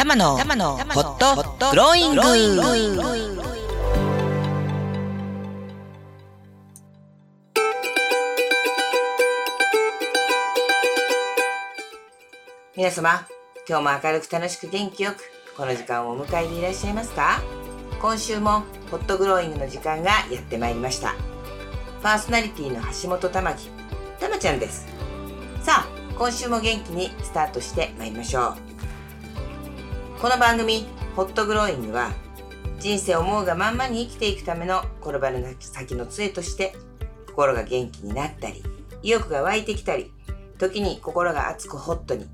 玉のホット。グローイング皆様今日も明るく楽しく元気よくこの時間をお迎えでいらっしゃいますか？今週もホットグローイングの時間がやってまいりました。パーソナリティの橋本玉木玉ちゃんです。さあ今週も元気にスタートしてまいりましょうこの番組ホットグローイングは人生思うがまんまに生きていくための転ばぬ先の杖として心が元気になったり意欲が湧いてきたり時に心が熱くホットに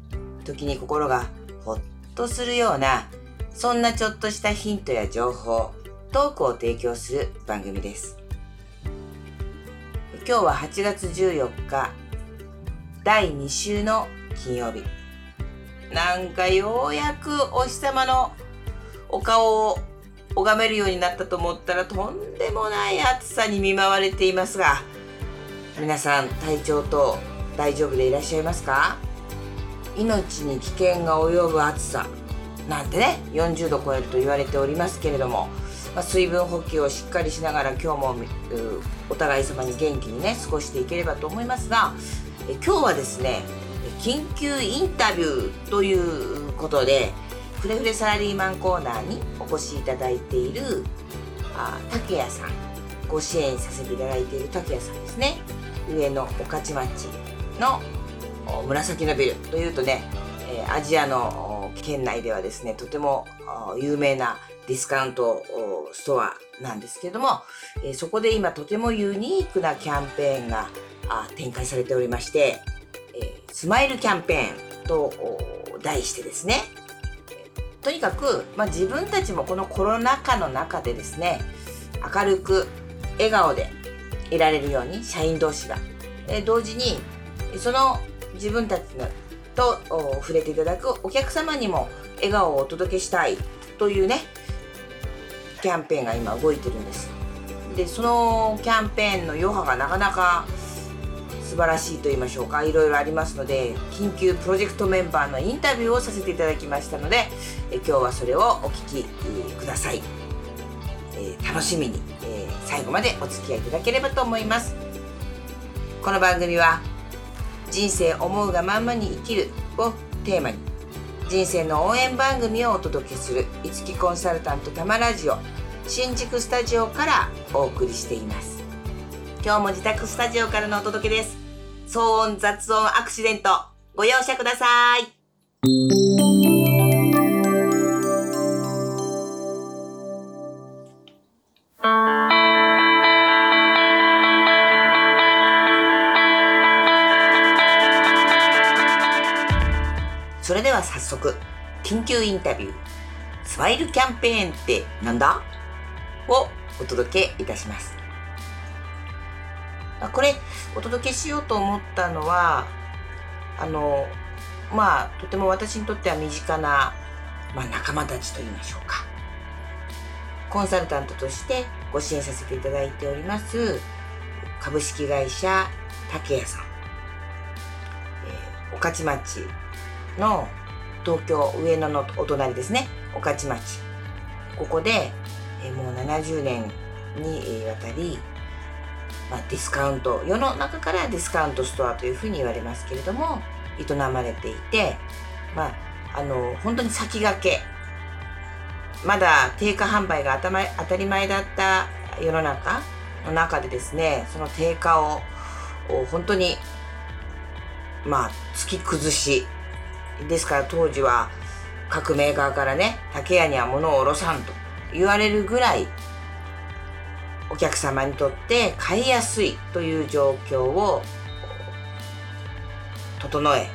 時に心がホッとするようなそんなちょっとしたヒントや情報トークを提供する番組です。今日は8月14日第2週の金曜日。なんかようやくお日様のお顔を拝めるようになったと思ったらとんでもない暑さに見舞われていますが皆さん体調と大丈夫でいらっしゃいますか？命に危険が及ぶ暑さ。なんてね40度超えると言われておりますけれども、まあ、水分補給をしっかりしながら今日もお互い様に元気にね過ごしていければと思いますがえ今日はですね緊急インタビューということでフレフレサラリーマンコーナーにお越しいただいているあ竹谷さん。ご支援させていただいている竹谷さんですね。上野御徒町の紫のビルというとね、えアジアの県内ではですね、とても有名なディスカウントストアなんですけども、えそこで今とてもユニークなキャンペーンが展開されておりまして、スマイルキャンペーンと題してですね、とにかく、まあ、自分たちもこのコロナ禍の中でですね、明るく笑顔でいられるように社員同士が、え同時にその自分たちのと触れていただくお客様にも笑顔をお届けしたいというねキャンペーンが今動いてるんです。でそのキャンペーンの余波がなかなか素晴らしいと言いましょうか。いろいろありますので緊急プロジェクトメンバーのインタビューをさせていただきましたのでえ今日はそれをお聞きください、え、楽しみに、え、最後までお付き合いいただければと思います。この番組は人生思うがまんまに生きるをテーマに人生の応援番組をお届けする五木コンサルタントたまラジオ新宿スタジオからお送りしています。今日も自宅スタジオからのお届けです。騒音雑音アクシデント。ご容赦ください。それでは早速、緊急インタビュー、スマイルキャンペーンってなんだ？をお届けいたします。あこれ、お届けしようと思ったのは、あの、まあ、とても私にとっては身近な、まあ、仲間たちと言いましょうか。コンサルタントとしてご支援させていただいております、株式会社竹谷さん、えー、御徒町の東京上野のお隣ですね。御徒町。ここで、えもう70年にわたり、まあ、ディスカウント世の中からディスカウントストアというふうに言われますけれども営まれていて、まあ、あの本当に先駆けまだ定価販売が当たり前だった世の中の中でですねその定価を本当にまあ突き崩しですから当時は各メーカーからね竹屋には物を卸さんと言われるぐらいお客様にとって買いやすいという状況を整え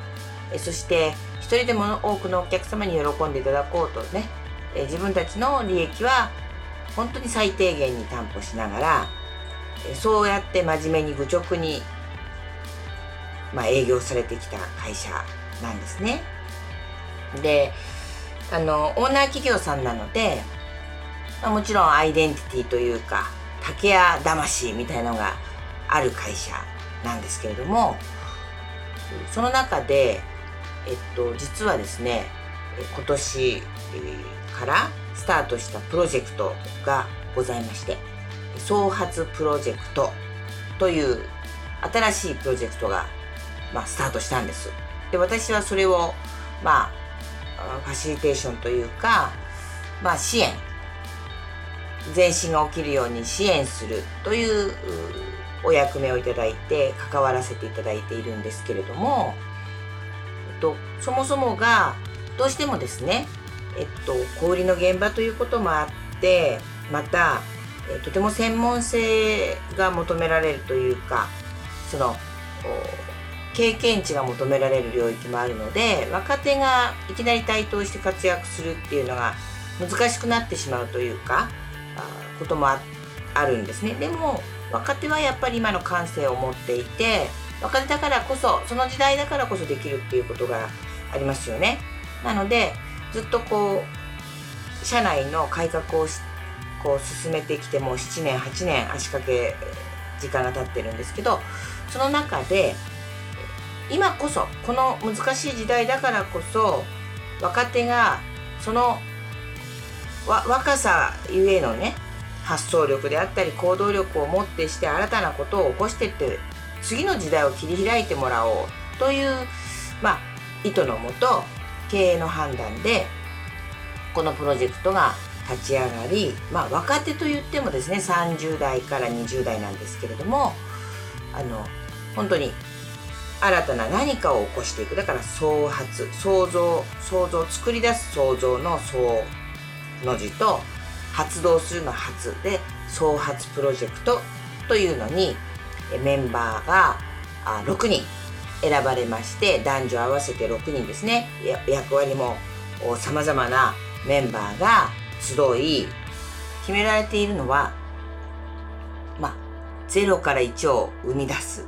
そして一人でも多くのお客様に喜んでいただこうとね自分たちの利益は本当に最低限に担保しながらそうやって真面目に愚直に、まあ、営業されてきた会社なんですね。であのオーナー企業さんなので、まあ、もちろんアイデンティティというか竹屋魂みたいのがある会社なんですけれどもその中で、えっと、実はですね今年からスタートしたプロジェクトがございまして創発プロジェクトという新しいプロジェクトが、まあ、スタートしたんです。で私はそれを、まあ、ファシリテーションというか、まあ、支援前進が起きるように支援するというお役目をいただいて関わらせていただいているんですけれども、えっと、そもそもがどうしてもですね、えっと、小売りの現場ということもあってまた、えとても専門性が求められるというかその経験値が求められる領域もあるので若手がいきなり台頭して活躍するっていうのが難しくなってしまうというかこともあるんですね。でも若手はやっぱり今の感性を持っていて若手だからこそその時代だからこそできるっていうことがありますよね。なのでずっとこう社内の改革をこう進めてきてもう7年8年足掛け時間が経ってるんですけどその中で今こそこの難しい時代だからこそ若手がその若さゆえのね発想力であったり行動力をもってして新たなことを起こしてって次の時代を切り開いてもらおうという、まあ、意図のもと経営の判断でこのプロジェクトが立ち上がり、まあ、若手と言ってもですね30代から20代なんですけれどもあの本当に新たな何かを起こしていく。だから創発創造創造作り出す創造の創の字と発動するの発で創発プロジェクトというのにメンバーが6人選ばれまして男女合わせて6人ですね。役割もさまざまなメンバーが集い決められているのはまあ0から1を生み出す。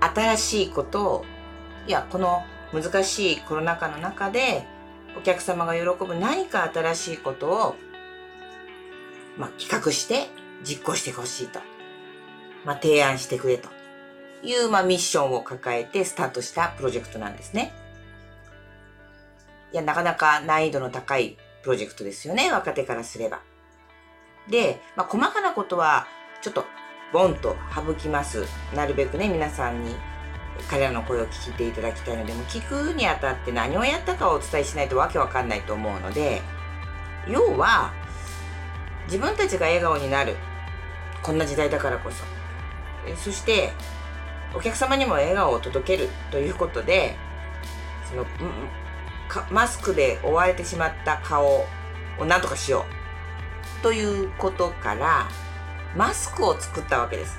新しいことをいやこの難しいコロナ禍の中でお客様が喜ぶ何か新しいことをまあ、企画して実行してほしいと、まあ、提案してくれという、まあ、ミッションを抱えてスタートしたプロジェクトなんですね。いや、なかなか難易度の高いプロジェクトですよね、若手からすれば。で、まあ、細かなことはちょっとボンと省きます。なるべくね、皆さんに彼らの声を聞いていただきたいので、も聞くにあたって何をやったかをお伝えしないとわけわかんないと思うので、要は、自分たちが笑顔になる。こんな時代だからこそ。そしてお客様にも笑顔を届けるということでそのマスクで覆われてしまった顔を何とかしようということからマスクを作ったわけです。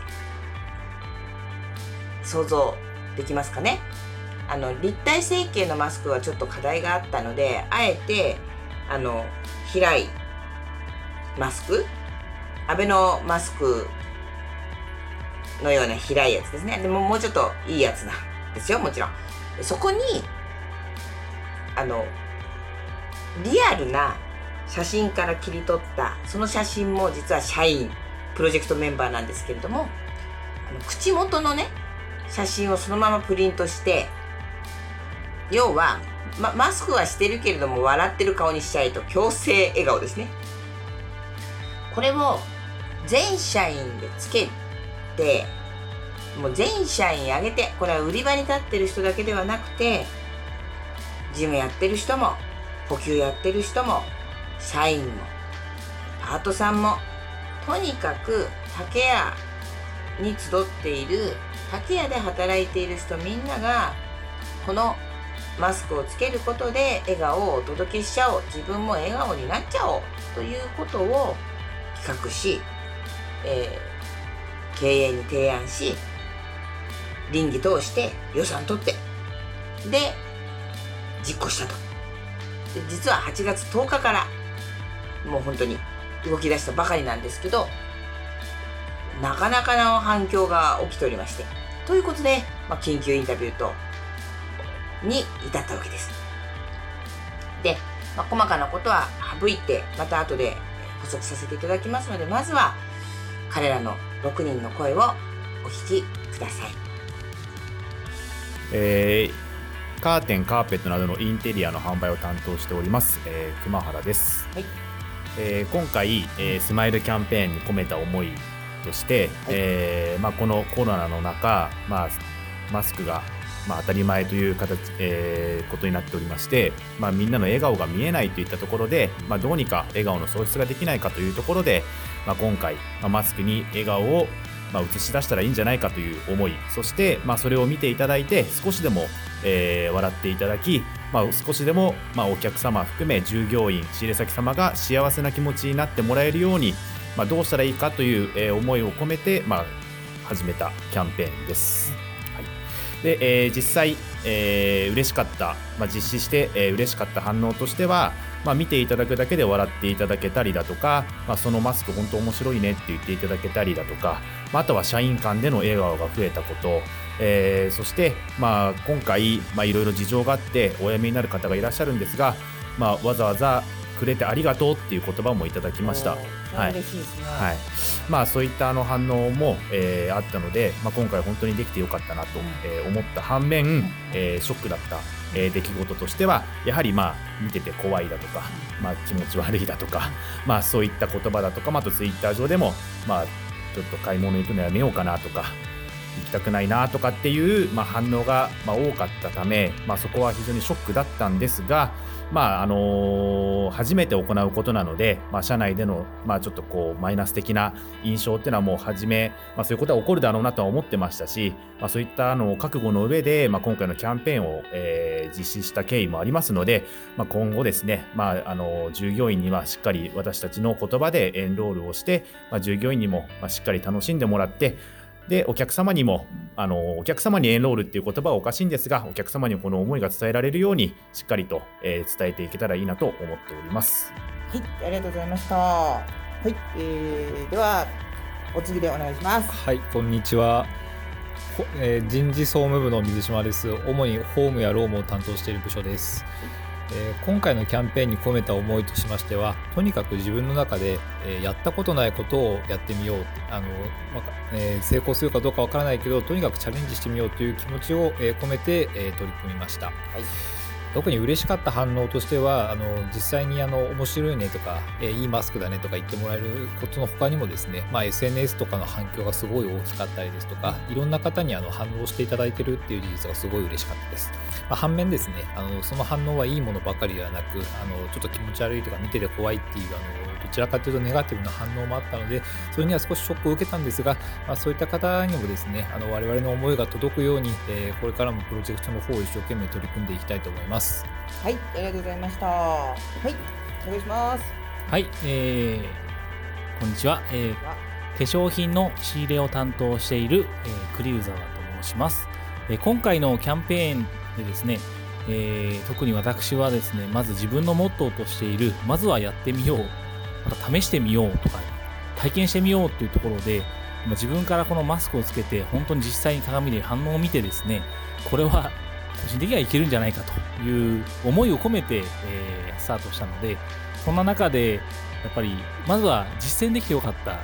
想像できますかねあの立体成形のマスクはちょっと課題があったのであえてあの開いマスクアベノマスクのような平いやつですね。でももうちょっといいやつなんですよ、もちろん。そこに、あの、リアルな写真から切り取った、その写真も実は社員、プロジェクトメンバーなんですけれども、あの口元のね、写真をそのままプリントして、要は、ま、マスクはしてるけれども笑ってる顔にしちゃいと強制笑顔ですね。これを全社員でつけてもう全社員上げてこれは売り場に立ってる人だけではなくて事務やってる人も補給やってる人も社員もパートさんもとにかく竹屋に集っている竹屋で働いている人みんながこのマスクをつけることで笑顔をお届けしちゃおう自分も笑顔になっちゃおうということを企画し、えー、経営に提案し倫理通して予算取ってで実行したと。で実は8月10日からもう本当に動き出したばかりなんですけどなかなかの反響が起きておりまして。ということで、まあ、緊急インタビューとに至ったわけです。で、まあ、細かなことは省いてまた後で補足させていただきますのでまずは彼らの6人の声をお聞きください。えカーテンカーペットなどのインテリアの販売を担当しております、えー、熊原です、はい。えー今回、えースマイルキャンペーンに込めた思いとして、えーまあ、このコロナの中、まあ、マスクが、まあ、当たり前という形、えーことになっておりまして、まあ、みんなの笑顔が見えないといったところで、まあ、どうにか笑顔の創出ができないかというところで、まあ、今回、まあ、マスクに笑顔をまあ、映し出したらいいんじゃないかという思いそして、まあ、それを見ていただいて少しでも、えー笑っていただき、まあ、少しでも、まあ、お客様含め従業員仕入れ先様が幸せな気持ちになってもらえるように、まあ、どうしたらいいかという、え思いを込めて、まあ、始めたキャンペーンです。はいで、えー実際、えー嬉しかった、まあ、実施して、えー嬉しかった反応としては、まあ、見ていただくだけで笑っていただけたりだとか、まあ、そのマスク本当面白いねって言っていただけたりだとか、まあ、あとは社員間での笑顔が増えたこと、えーそして、まあ、今回、まあ、いろいろ事情があってお辞めになる方がいらっしゃるんですが、まあ、わざわざくれてありがとうっていう言葉もいただきました。はい。嬉しいですね。はい。まあ、そういったあの反応も、えーあったので、まあ、今回本当にできてよかったなと、えー思った反面、えーショックだった、えー出来事としてはやはりまあ見てて怖いだとか、まあ、気持ち悪いだとか、まあ、そういった言葉だとか、まあ、あとツイッター上でも、まあ、ちょっと買い物行くのやめようかなとか行きたくないなとかっていう、まあ、反応が、まあ、多かったため、まあ、そこは非常にショックだったんですが、まああの初めて行うことなので、まあ、社内での、まあ、ちょっとこうマイナス的な印象っていうのはもう初め、まあ、そういうことは起こるだろうなとは思ってましたし、まあ、そういったあの覚悟の上で、まあ、今回のキャンペーンを、えー実施した経緯もありますので、まあ、今後ですね、まあ、あの従業員にはしっかり私たちの言葉でエンロールをして、まあ、従業員にもましっかり楽しんでもらってでお客様にもあのお客様にエンロールっていう言葉はおかしいんですがお客様にこの思いが伝えられるようにしっかりと、えー伝えていけたらいいなと思っております。はい、ありがとうございました。はい、えー、ではお次でお願いします。はい、こんにちは。ほえー人事総務部の水島です。主にホームやロームを担当している部署です。えー今回のキャンペーンに込めた思いとしましては、とにかく自分の中で、えーやったことないことをやってみようあの、まあえー成功するかどうかわからないけど、とにかくチャレンジしてみようという気持ちを、え込めて、え取り組みました。特に嬉しかった反応としてはあの実際にあの面白いねとか、えーいいマスクだねとか言ってもらえることの他にもですね、まあ、SNS とかの反響がすごい大きかったりですとかいろんな方にあの反応していただいてるっていう事実がすごい嬉しかったです、まあ、反面ですねあのその反応はいいものばかりではなくあのちょっと気持ち悪いとか見てて怖いっていうあのどちらかというとネガティブな反応もあったのでそれには少しショックを受けたんですが、まあ、そういった方にもですねあの我々の思いが届くように、えーこれからもプロジェクトの方を一生懸命取り組んでいきたいと思いますはい、ありがとうございました。はい、お願いします。はい、えー、こんにちは、えーは化粧品の仕入れを担当している、えー、栗生沢と申します、えー今回のキャンペーンでですね、えー特に私はですねまず自分のモットーとしているまずはやってみようまた試してみようとか体験してみようというところでまあ自分からこのマスクをつけて本当に実際に鏡で反応を見てですねこれは個人的にはいけるんじゃないかという思いを込めて、えースタートしたのでそんな中でやっぱりまずは実践できてよかった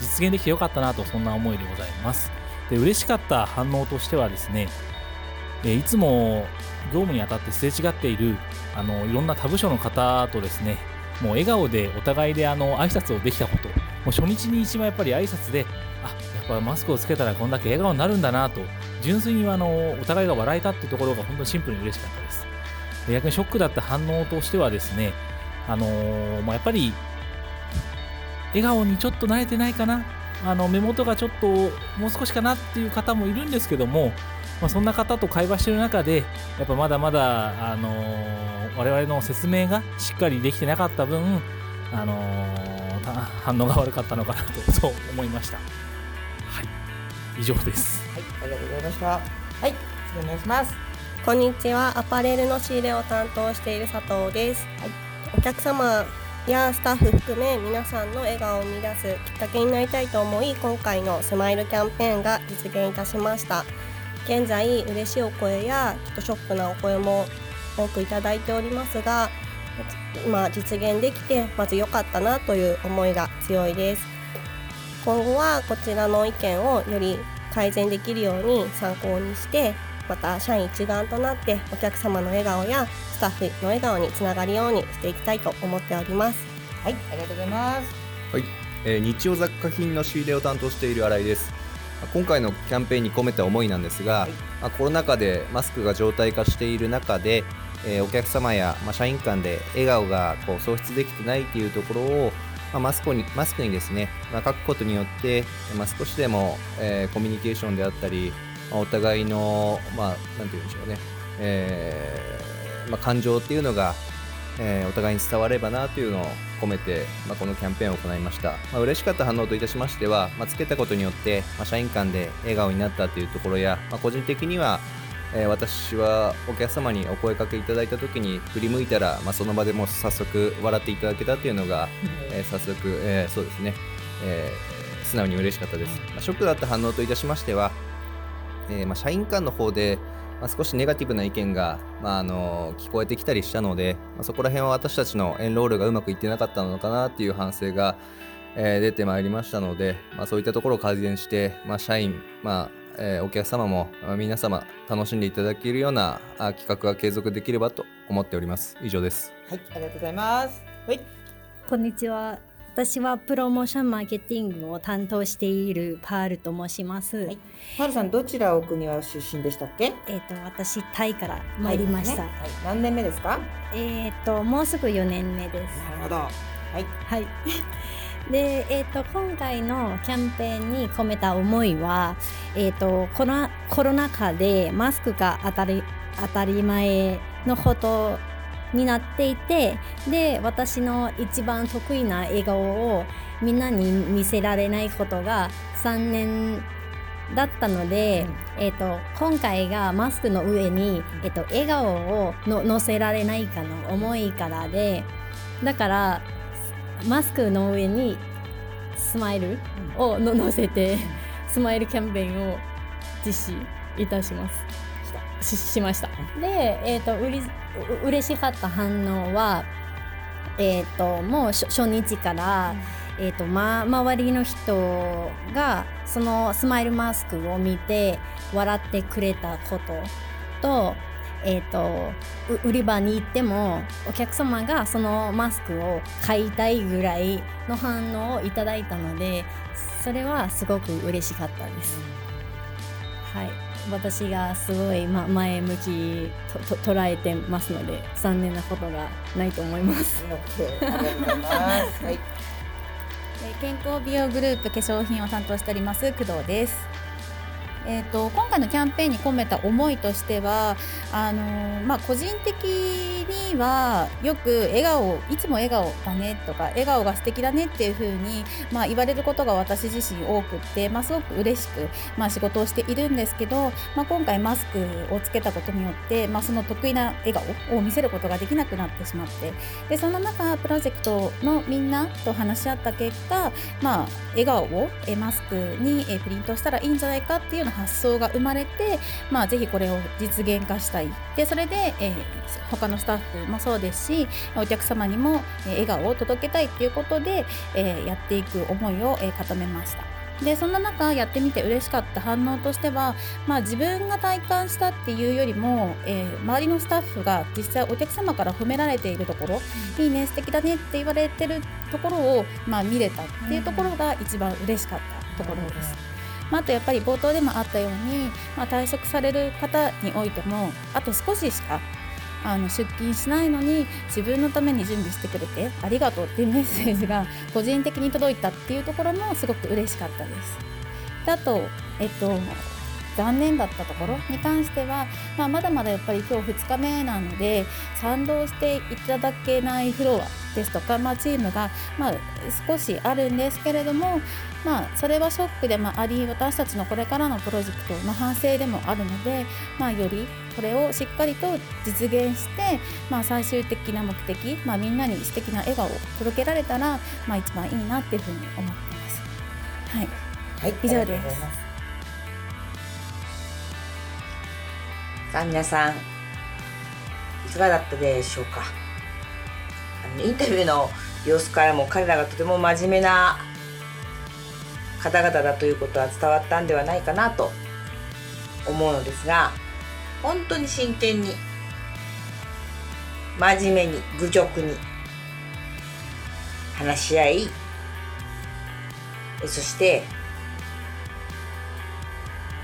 実現できてよかったなとそんな思いでございます。で嬉しかった反応としてはですねえいつも業務にあたってすれ違っているあのいろんな他部署の方とですねもう笑顔でお互いであの挨拶をできたこともう初日に一番やっぱり挨拶であやっぱマスクをつけたらこんだけ笑顔になるんだなと純粋にあのお互いが笑えたってところが本当にシンプルに嬉しかったです。で逆にショックだった反応としてはですねあのーまあ、やっぱり笑顔にちょっと慣れてないかなあの目元がちょっともう少しかなっていう方もいるんですけども、まあ、そんな方と会話してる中でやっぱまだまだ、あのー我々の説明がしっかりできてなかった分、あのー反応が悪かったのかなとそう思いました。以上ですはい、ありがとうございました。はい、次お願いします。こんにちは。アパレルの仕入れを担当している佐藤です。お客様やスタッフ含め皆さんの笑顔を生み出すきっかけになりたいと思い、今回のスマイルキャンペーンが実現いたしました。現在嬉しいお声やちょっとショックなお声も多くいただいておりますが、今実現できてまず良かったなという思いが強いです。今後はこちらの意見をより改善できるように参考にしてまた社員一丸となってお客様の笑顔やスタッフの笑顔につながるようにしていきたいと思っております。はいありがとうございます。はい、えー日用雑貨品の仕入れを担当している新井です。まあ今回のキャンペーンに込めた思いなんですが、はい。まあコロナ禍でマスクが常態化している中で、えーお客様や、まあ、社員間で笑顔がこう創出できてないというところを、まあ、マスクにマスクにですね、まあ、書くことによって、まあ、少しでも、えーコミュニケーションであったり、まあお互いの、まあ、なんて言うんでしょうね、えーまあ、感情っていうのがえーお互いに伝わればなというのを込めて、まあ、このキャンペーンを行いました、まあ、嬉しかった反応といたしましては、まあ、つけたことによって、まあ、社員間で笑顔になったというところや、まあ、個人的には、えー私はお客様にお声かけいただいた時に振り向いたら、まあ、その場でもう早速笑っていただけたというのが、えー早速、えーそうですね、えー素直に嬉しかったです、まあ、ショックだった反応といたしましては、えーまあ、社員間の方で、まあ、少しネガティブな意見が、まあ、あの聞こえてきたりしたので、まあ、そこら辺は私たちのエンロールがうまくいってなかったのかなっていう反省が、えー出てまいりましたので、まあ、そういったところを改善して、まあ、社員、まあえーお客様も、まあ皆様楽しんでいただけるようなあ企画が継続できればと思っております。以上です。はいありがとうございます。はい。こんにちは。私はプロモーションマーケティングを担当しているパールと申します。はい。はるさんどちらお国は出身でしたっけ？えっ、と私タイから参りました。はいはい。何年目ですか？えっ、ともうすぐ4年目です。なるほど。はい。はい。で、えっ、と今回のキャンペーンに込めた思いは、えっ、とコロナコロナ禍でマスクが当たり当たり前のことになっていて、で私の一番得意な笑顔をみんなに見せられないことが3年だったので、えっと今回がマスクの上に、えっと笑顔をの乗せられないかの思いからでだからマスクの上にスマイルをの乗せてスマイルキャンペーンを実施いたします。ししました。で、えっとうりう嬉しかった反応はえっ、ともう初初日から、えーとま、周りの人がそのスマイルマスクを見て笑ってくれたことと,、えー、とう売り場に行ってもお客様がそのマスクを買いたいぐらいの反応をいただいたのでそれはすごく嬉しかったです。はい私がすごい、ま、前向きとと捉えてますので残念なことがないと思います。オッケーありがとうございますはいえー健康美容グループ化粧品を担当しております工藤です。えー、と今回のキャンペーンに込めた思いとしてはあのーまあ、個人的にはよく笑顔いつも笑顔だねとか笑顔が素敵だねっていう風に、まあ、言われることが私自身多くって、まあ、すごく嬉しく、まあ、仕事をしているんですけど、まあ、今回マスクをつけたことによって、まあ、その得意な笑顔を見せることができなくなってしまってでその中プロジェクトのみんなと話し合った結果、まあ、笑顔をマスクにプリントしたらいいんじゃないかっていうような発想が生まれて、まあ、ぜひこれを実現化したいでそれで、えー他のスタッフもそうですしお客様にもえ笑顔を届けたいっていうことで、えーやっていく思いを、えー固めました。でそんな中やってみて嬉しかった反応としては、まあ、自分が体感したっていうよりも、えー周りのスタッフが実際お客様から褒められているところ、いいね素敵だねって言われてるところを、まあ、見れたっていうところが一番嬉しかったところです。まあ、あとやっぱり冒頭でもあったように、まあ、退職される方においてもあと少ししかあの出勤しないのに自分のために準備してくれてありがとうっていうメッセージが個人的に届いたっていうところもすごく嬉しかったです。であと、えっと、残念だったところに関しては、まあ、まだまだやっぱり今日2日目なので賛同していただけないフロアですとか、まあ、チームが、まあ、少しあるんですけれども、まあ、それはショックでもあり私たちのこれからのプロジェクトの反省でもあるので、まあ、よりこれをしっかりと実現して、まあ、最終的な目的、まあ、みんなに素敵な笑顔を届けられたら、まあ、一番いいなっていうふうに思ってます。はい。はい以上ですさあ皆さんいかがだったでしょうか？あのインタビューの様子からも彼らがとても真面目な方々だということは伝わったんではないかなと思うのですが本当に真剣に真面目に愚直に話し合いそして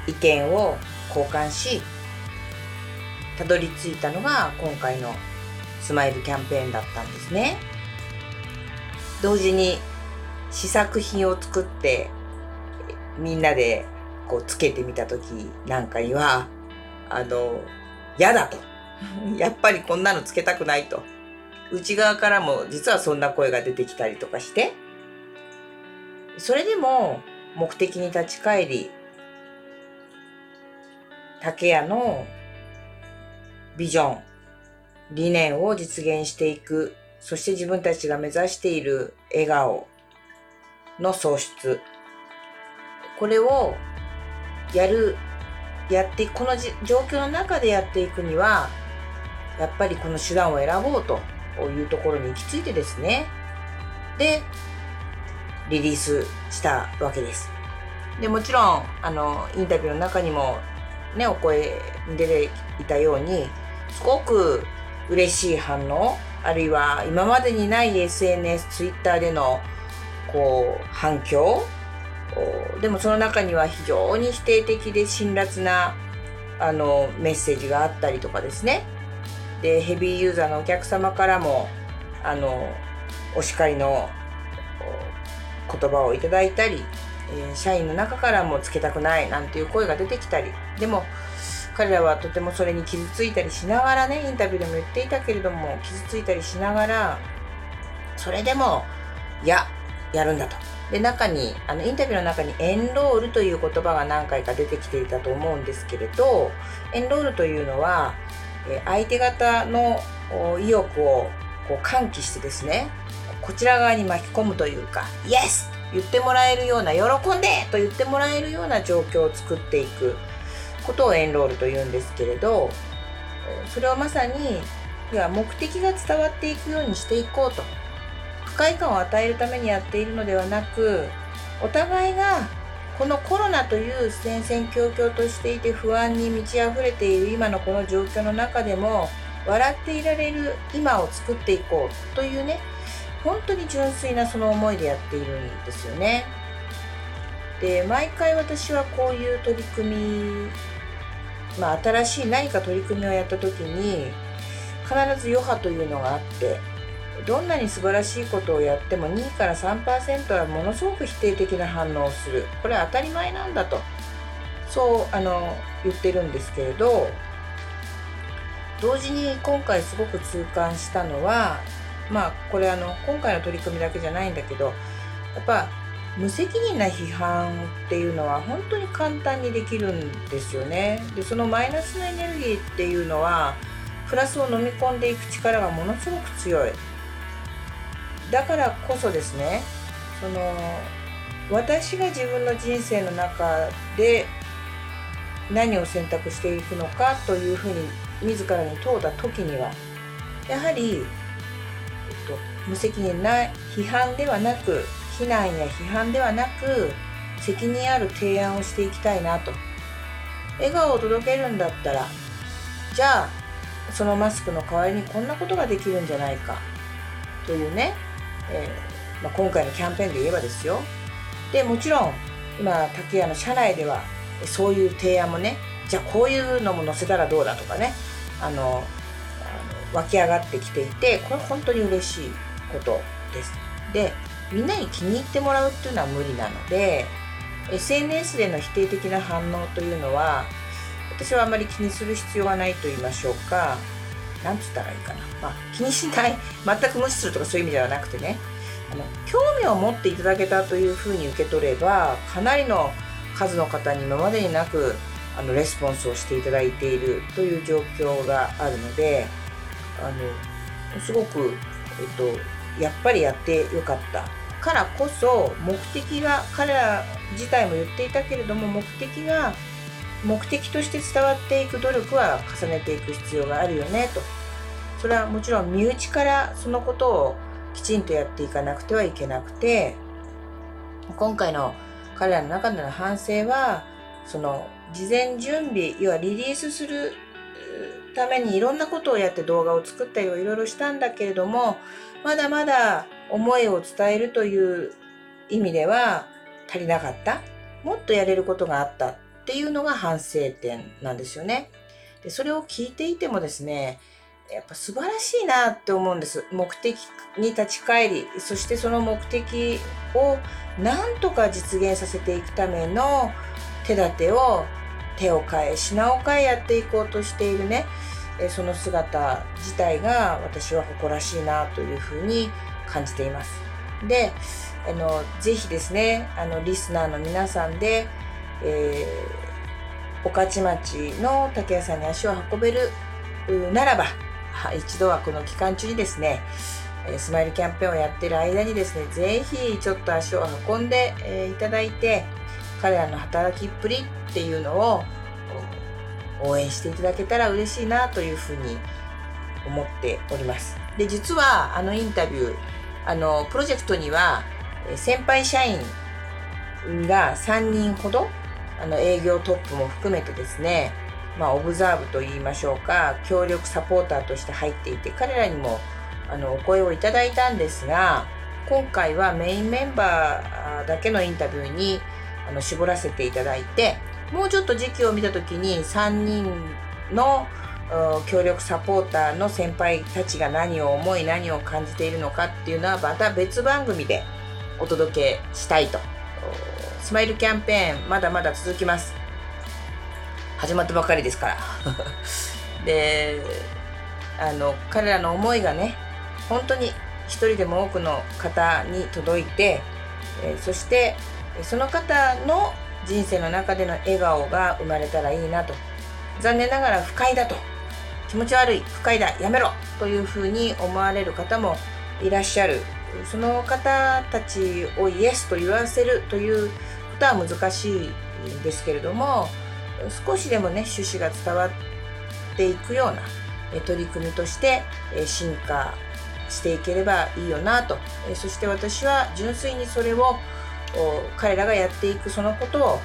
意見を交換したどり着いたのが今回のスマイルキャンペーンだったんですね。同時に試作品を作ってみんなでこうつけてみた時なんかにはあの嫌だと。やっぱりこんなのつけたくないと。内側からも実はそんな声が出てきたりとかして。それでも目的に立ち返り竹屋のビジョン理念を実現していくそして自分たちが目指している笑顔の創出これをやるやってこの状況の中でやっていくにはやっぱりこの手段を選ぼうというところに行き着いてですね。でリリースしたわけです。でもちろんあのインタビューの中にもねお声に出ていたようにすごく嬉しい反応。あるいは今までにない SNS、Twitter でのこう反響。でもその中には非常に否定的で辛辣なあのメッセージがあったりとかですね。でヘビーユーザーのお客様からもあのお叱りの言葉をいただいたり、え、社員の中からもつけたくないなんていう声が出てきたり。でも彼らはとてもそれに傷ついたりしながらねインタビューでも言っていたけれども傷ついたりしながらそれでもいややるんだとで中にあのインタビューの中にエンロールという言葉が何回か出てきていたと思うんですけれどエンロールというのは相手方の意欲をこう喚起してですねこちら側に巻き込むというか「イエス!」言ってもらえるような「喜んで!」と言ってもらえるような状況を作っていくことをエンロールというんですけれどそれはまさに目的が伝わっていくようにしていこうと不快感を与えるためにやっているのではなくお互いがこのコロナという戦々恐々としていて不安に満ち溢れている今のこの状況の中でも笑っていられる今を作っていこうというね本当に純粋なその思いでやっているんですよね。で毎回私はこういう取り組みまあ新しい何か取り組みをやった時に必ず余波というのがあってどんなに素晴らしいことをやっても2から3%はものすごく否定的な反応をする。これは当たり前なんだとそうあの言ってるんですけれど同時に今回すごく痛感したのはまあこれあの今回の取り組みだけじゃないんだけどやっぱ無責任な批判っていうのは本当に簡単にできるんですよね。でそのマイナスのエネルギーっていうのはプラスを飲み込んでいく力がものすごく強い。だからこそですねその私が自分の人生の中で何を選択していくのかというふうに自らに問うた時にはやはり、えっと、無責任な批判ではなく非難や批判ではなく責任ある提案をしていきたいなと。笑顔を届けるんだったらじゃあそのマスクの代わりにこんなことができるんじゃないか。というねえー、まあ、今回のキャンペーンで言えばですよ。でもちろん今竹屋の社内ではそういう提案もねじゃあこういうのも載せたらどうだとかねあの湧き上がってきていてこれ本当に嬉しいことです。でみんなに気に入ってもらうっていうのは無理なので SNS での否定的な反応というのは私はあまり気にする必要はないと言いましょうか。なんつったらいいかな、まあ、気にしない。全く無視するとかそういう意味ではなくてね。あの興味を持っていただけたというふうに受け取ればかなりの数の方に今までになくあのレスポンスをしていただいているという状況があるのであのすごく、えっと、やっぱりやってよかった。からこそ目的が彼ら自体も言っていたけれども目的が目的として伝わっていく努力は重ねていく必要があるよねと。それはもちろん身内からそのことをきちんとやっていかなくてはいけなくて今回の彼らの中での反省はその事前準備要はリリースするためにいろんなことをやって動画を作ったりいろいろしたんだけれどもまだまだ思いを伝えるという意味では足りなかったもっとやれることがあったっていうのが反省点なんですよね。でそれを聞いていてもですねやっぱ素晴らしいなって思うんです。目的に立ち返り、そしてその目的をなんとか実現させていくための手立てを手を変え、品を変えやっていこうとしているね、その姿自体が私は誇らしいなというふうに感じています。で、あの、ぜひですね、あの、リスナーの皆さんで、えー、御徒町の竹屋さんに足を運べるならば、一度はこの期間中にですね、スマイルキャンペーンをやってる間にですね、ぜひちょっと足を運んでいただいて、彼らの働きっぷりっていうのを応援していただけたら嬉しいなというふうに思っております。で、実はあのインタビュー、あの、プロジェクトには先輩社員が3人ほど、あの営業トップも含めてですね、まあ、オブザーブと言いましょうか協力サポーターとして入っていて彼らにもあのお声をいただいたんですが今回はメインメンバーだけのインタビューにあの絞らせていただいてもうちょっと時期を見た時に3人の協力サポーターの先輩たちが何を思い何を感じているのかっていうのはまた別番組でお届けしたいと。スマイルキャンペーンまだまだ続きます。始まったばかりですから。であの彼らの思いがね本当に一人でも多くの方に届いて、えそしてその方の人生の中での笑顔が生まれたらいいなと。残念ながら不快だと。気持ち悪い不快だやめろ。というふうに思われる方もいらっしゃる。その方たちをイエスと言わせるということは難しいんですけれども少しでもね趣旨が伝わっていくような取り組みとして進化していければいいよなと。そして私は純粋にそれを彼らがやっていくそのことを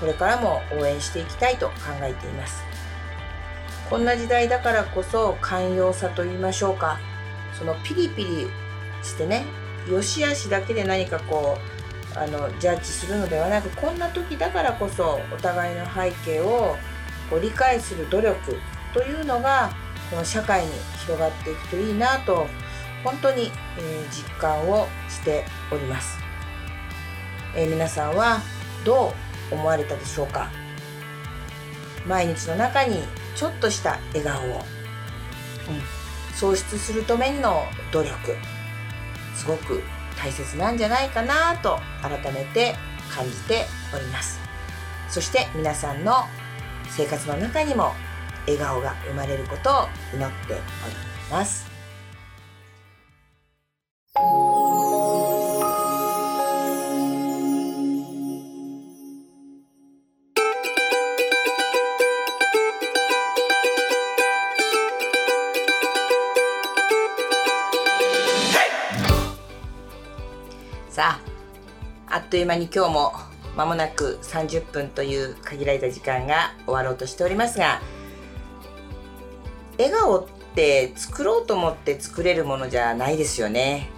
これからも応援していきたいと考えています。こんな時代だからこそ寛容さと言いましょうか。そのピリピリしてね良し悪しだけで何かこうあのジャッジするのではなくこんな時だからこそお互いの背景をこう理解する努力というのがこの社会に広がっていくといいなと本当に、え、実感をしております、えー、皆さんはどう思われたでしょうか？毎日の中にちょっとした笑顔を、うん、創出するための努力。すごく大切なんじゃないかなと改めて感じております。そして皆さんの生活の中にも笑顔が生まれることを祈っておりますっという間に今日も間もなく30分という限られた時間が終わろうとしておりますが笑顔って作ろうと思って作れるものじゃないですよね。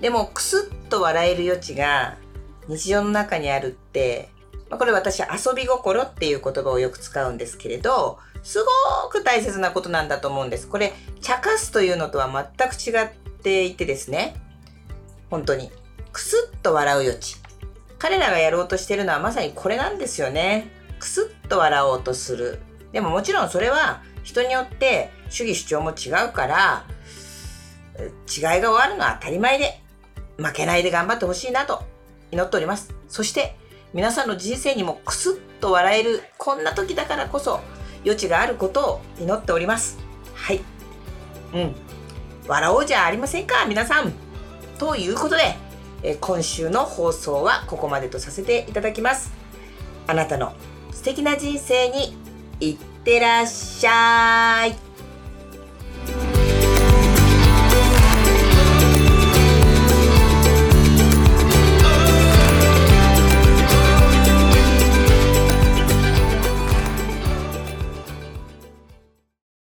でもクスッと笑える余地が日常の中にあるってこれ私遊び心っていう言葉をよく使うんですけれどすごく大切なことなんだと思うんです。これ茶化すというのとは全く違っていてですね。本当に。くすっと笑う余地。彼らがやろうとしてるのはまさにこれなんですよね。くすっと笑おうとする。でももちろんそれは人によって主義主張も違うから、違いが終わるのは当たり前で、負けないで頑張ってほしいなと祈っております。そして皆さんの人生にもくすっと笑えるこんな時だからこそ余地があることを祈っております。はい。うん。笑おうじゃありませんか、皆さん。ということで、え今週の放送はここまでとさせていただきます。あなたの素敵な人生にいってらっしゃい。